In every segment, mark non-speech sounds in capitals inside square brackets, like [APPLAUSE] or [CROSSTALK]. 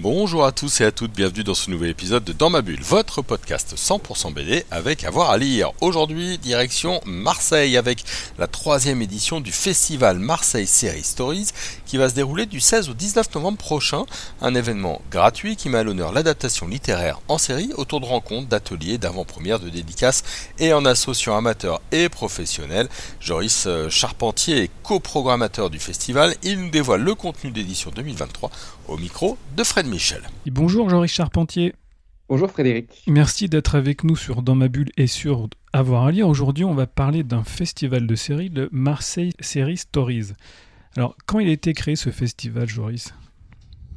Bonjour à tous et à toutes, bienvenue dans ce nouvel épisode de Dans ma bulle, votre podcast 100% BD avec avoir à lire. Aujourd'hui, direction Marseille avec la troisième édition du festival Marseille Series Stories qui va se dérouler du 16 au 19 novembre prochain. Un événement gratuit qui met à l'honneur l'adaptation littéraire en série autour de rencontres, d'ateliers, d'avant-premières, de dédicaces et en associant amateurs et professionnels. Joris euh, Charpentier est coprogrammateur du festival. Il nous dévoile le contenu d'édition 2023 au micro de Fred Michel. bonjour Joris Charpentier. Bonjour Frédéric. Merci d'être avec nous sur Dans ma bulle et sur Avoir à lire. Aujourd'hui, on va parler d'un festival de séries, le Marseille Series Stories. Alors, quand il a été créé ce festival, Joris?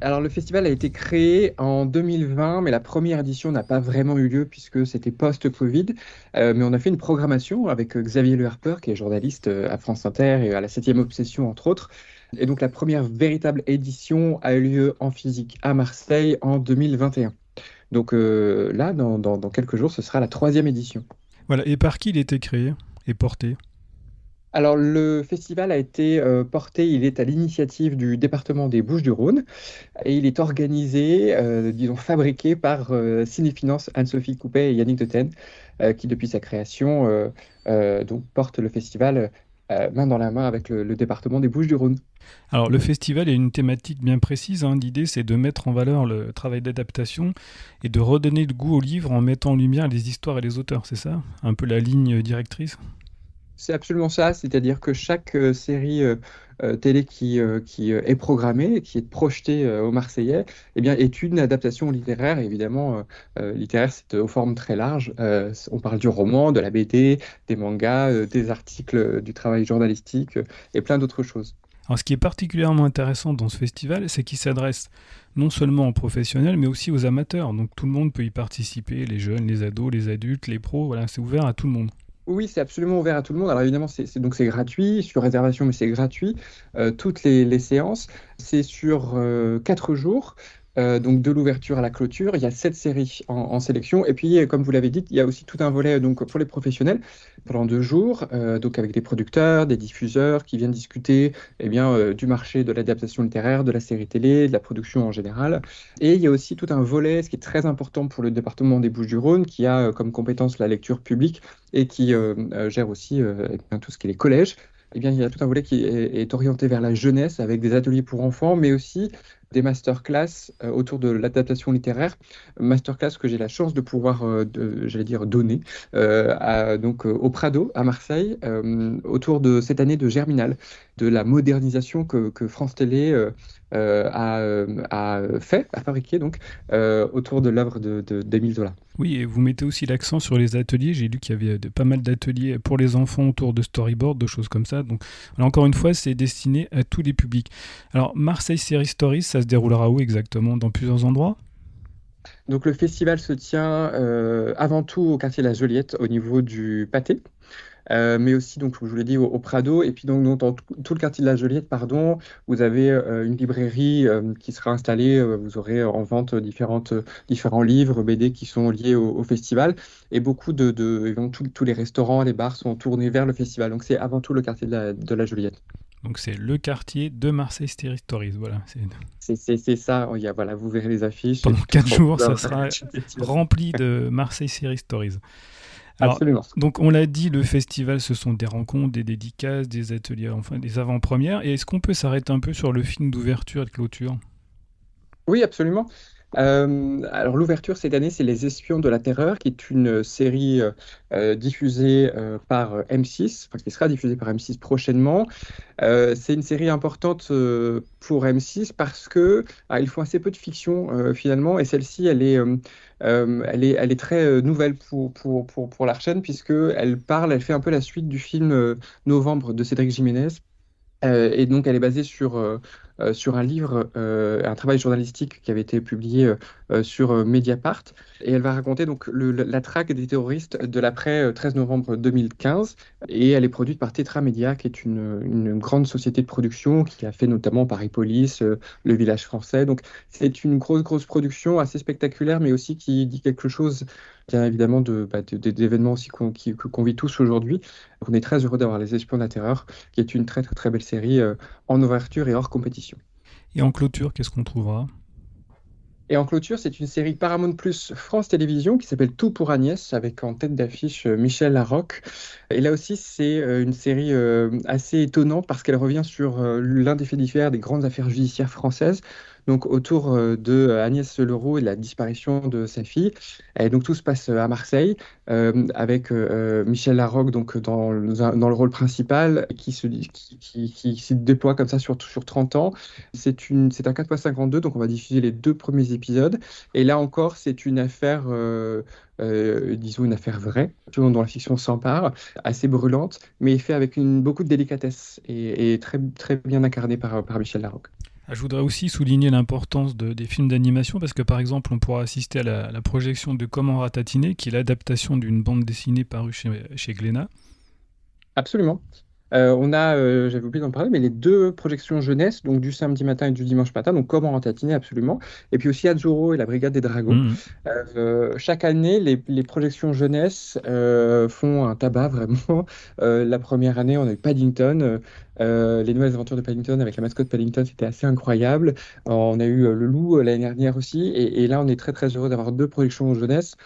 Alors le festival a été créé en 2020, mais la première édition n'a pas vraiment eu lieu puisque c'était post-Covid. Euh, mais on a fait une programmation avec Xavier Le Harper, qui est journaliste euh, à France Inter et à la 7e Obsession, entre autres, et donc la première véritable édition a eu lieu en physique à Marseille en 2021. Donc euh, là, dans, quelques jours, ce sera la troisième édition. Voilà, et par qui il a été créé et porté? Alors le festival a été euh, porté, il est à l'initiative du département des Bouches-du-Rhône et il est organisé, euh, disons fabriqué par Cinéfinance Anne-Sophie Coupet et Yannick Deten, qui depuis sa création donc porte le festival main dans la main avec le département des Bouches-du-Rhône. Alors le festival a une thématique bien précise. Hein. L'idée c'est de mettre en valeur le travail d'adaptation et de redonner le goût au livre en mettant en lumière les histoires et les auteurs. C'est ça? Un peu la ligne directrice? C'est absolument ça, c'est-à-dire que chaque euh, série euh, euh, télé qui, est programmée, qui est projetée aux Marseillais, eh bien, est une adaptation littéraire. évidemment, littéraire, c'est aux formes très larges. on parle du roman, de la BD, des mangas, des articles, du travail journalistique et plein d'autres choses. Alors, ce qui est particulièrement intéressant dans ce festival, c'est qu'il s'adresse non seulement aux professionnels, mais aussi aux amateurs. Donc tout le monde peut y participer, les jeunes, les ados, les adultes, les pros, voilà, c'est ouvert à tout le monde. Oui, c'est absolument ouvert à tout le monde. Alors évidemment, c'est donc gratuit, sur réservation, mais c'est gratuit. Euh, toutes les, séances, c'est sur euh, quatre jours. Euh, donc de l'ouverture à la clôture, il y a sept séries en, sélection. Et puis, comme vous l'avez dit, il y a aussi tout un volet donc pour les professionnels pendant deux jours, euh, donc avec des producteurs, des diffuseurs qui viennent discuter eh bien, euh, du marché de l'adaptation littéraire, de la série télé, de la production en général. Et il y a aussi tout un volet, ce qui est très important pour le département des Bouches-du-Rhône, qui a comme compétence la lecture publique et qui gère aussi eh tout ce qui est les collèges. Eh bien, il y a tout un volet qui est, orienté vers la jeunesse avec des ateliers pour enfants, mais aussi des masterclass euh, autour de l'adaptation littéraire, masterclass que j'ai la chance de pouvoir, euh, j'allais dire, donner euh, donc au Prado à Marseille autour de cette année de Germinal, de la modernisation que, France Télé a, fait, a fabriqué donc autour de l'œuvre d'Émile de, Zola. Oui, et vous mettez aussi l'accent sur les ateliers. J'ai lu qu'il y avait pas mal d'ateliers pour les enfants autour de storyboard, de choses comme ça. Donc, encore une fois, c'est destiné à tous les publics. Alors, Marseille Series Stories, ça se déroulera où exactement? Dans plusieurs endroits? Donc le festival se tient euh, avant tout au quartier de la Joliette, au niveau du pâté. Euh, mais aussi, donc, je vous l'ai dit, au, Prado. Et puis, donc, dans tout le quartier de la Joliette, pardon, vous avez euh, une librairie qui sera installée. vous aurez en vente différentes, différents livres, BD qui sont liés au, festival. Et beaucoup de. de tous les restaurants, les bars sont tournés vers le festival. Donc, c'est avant tout le quartier de la, de la Joliette. Donc c'est le quartier de Marseille Stories. Voilà. C'est ça. Il y a, voilà, vous verrez les affiches. Pendant 4 jours, ça sera [LAUGHS] rempli de Marseille Series Absolument. Donc on l'a dit, le festival, ce sont des rencontres, des dédicaces, des ateliers, enfin des avant-premières. Et est-ce qu'on peut s'arrêter un peu sur le film d'ouverture et de clôture? Oui, absolument. Euh, alors l'ouverture cette année, c'est Les Espions de la Terreur, qui est une série euh, euh, diffusée par M6, enfin, qui sera diffusée par M6 prochainement. c'est une série importante pour M6 parce que ah, font assez peu de fiction finalement, et celle-ci, elle est, elle est, elle est très nouvelle pour, pour, pour, pour la chaîne puisque elle parle, elle fait un peu la suite du film Novembre de Cédric Jiménez et donc, elle est basée sur euh, sur un livre, euh, un travail journalistique qui avait été publié euh, sur Mediapart. Et elle va raconter donc la traque des terroristes de l'après 13 novembre 2015. Et elle est produite par Tetra Media, qui est une, grande société de production qui a fait notamment Paris Police, Le Village Français. Donc c'est une grosse, grosse production assez spectaculaire, mais aussi qui dit quelque chose bien évidemment bah, d'événements aussi qu'on vit tous aujourd'hui. On est très heureux d'avoir Les Espions de la Terreur, qui est une très très très belle série en ouverture et hors compétition. Et en clôture, qu'est-ce qu'on trouvera? Et en clôture, c'est une série Paramount Plus France Télévisions qui s'appelle Tout pour Agnès, avec en tête d'affiche euh, Michel Larocque. Et là aussi, c'est euh, une série euh, assez étonnante parce qu'elle revient sur l'un des faits divers des grandes affaires judiciaires françaises donc autour euh, de euh, Agnès Leroux et de la disparition de sa fille. Et donc tout se passe euh, à Marseille avec Michel Larocque donc dans dans le rôle principal qui se, qui, se déploie comme ça sur, sur 30 ans. C'est un 4x52, donc on va diffuser les deux premiers épisodes. Et là encore, c'est une affaire... disons une affaire vraie, dont la fiction s'empare, assez brûlante, mais fait avec une, beaucoup de délicatesse et, et très, très bien incarnée par, par Michel Larocque. Ah, je voudrais aussi souligner l'importance de, des films d'animation parce que par exemple on pourra assister à la, projection de Comment ratatiner qui est l'adaptation d'une bande dessinée parue chez, chez Glénat. Absolument. Euh, on a, euh, j'avais oublié d'en parler, mais les deux projections jeunesse, donc du samedi matin et du dimanche matin, donc comment ratatiner absolument. Et puis aussi Azzurro et la Brigade des Dragons. Mmh. Euh, chaque année, les, les projections jeunesse font un tabac [LAUGHS] vraiment. la première année, on a eu Paddington. les nouvelles aventures de Paddington avec la mascotte Paddington, c'était assez incroyable. on a eu Le Loup l'année dernière aussi. Et, et, là, on est très très heureux d'avoir deux projections jeunesse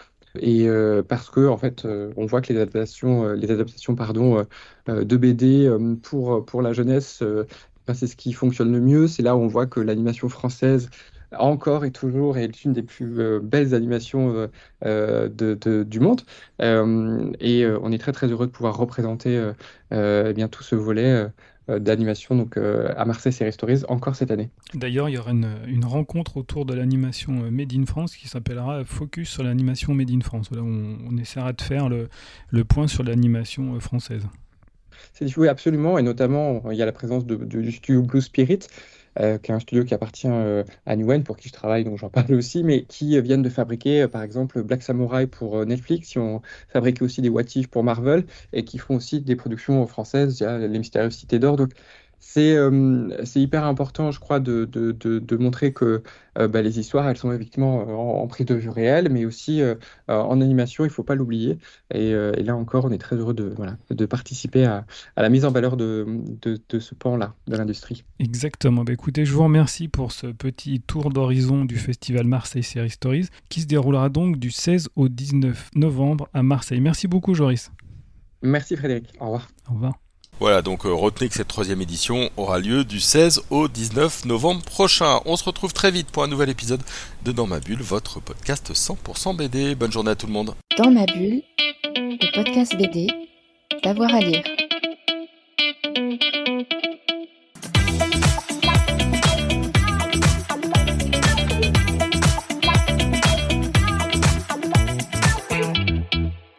et euh, parce que en fait, euh, on voit que les adaptations, euh, les adaptations pardon, de BD pour, pour la jeunesse, ben, c'est ce qui fonctionne le mieux. C'est là où on voit que l'animation française encore et toujours est une des plus belles animations du monde. et on est très très heureux de pouvoir représenter eh bien tout ce volet d'animation donc euh, à Marseille Série Stories encore cette année. D'ailleurs, il y aura une, rencontre autour de l'animation euh, Made in France qui s'appellera Focus sur l'animation Made in France. Là, on, on essaiera de faire le, le point sur l'animation française. C'est oui, absolument, et notamment il y a la présence de, du studio Blue Spirit euh, qui est un studio qui appartient euh, à Newen, pour qui je travaille, donc j'en parle aussi, mais qui viennent de fabriquer, euh, par exemple, Black Samurai pour Netflix, qui ont fabriqué aussi des What pour Marvel, et qui font aussi des productions françaises, il y a Les Mystérieuses Cités d'Or. Donc, c'est hyper important, je crois, de, de, de, montrer que bah, les histoires, elles sont effectivement en, prise de vue réelle, mais aussi en animation, il ne faut pas l'oublier. Et, et, là encore, on est très heureux de, voilà, de participer à, à la mise en valeur de, de ce pan-là de l'industrie. Exactement. Bah, écoutez, je vous remercie pour ce petit tour d'horizon du festival Marseille Series Stories, qui se déroulera donc du 16 au 19 novembre à Marseille. Merci beaucoup, Joris. Merci, Frédéric. Au revoir. Au revoir. Voilà, donc euh, retenez que cette troisième édition aura lieu du 16 au 19 novembre prochain. On se retrouve très vite pour un nouvel épisode de Dans ma bulle, votre podcast 100% BD. Bonne journée à tout le monde. Dans ma bulle, le podcast BD, d'avoir à lire.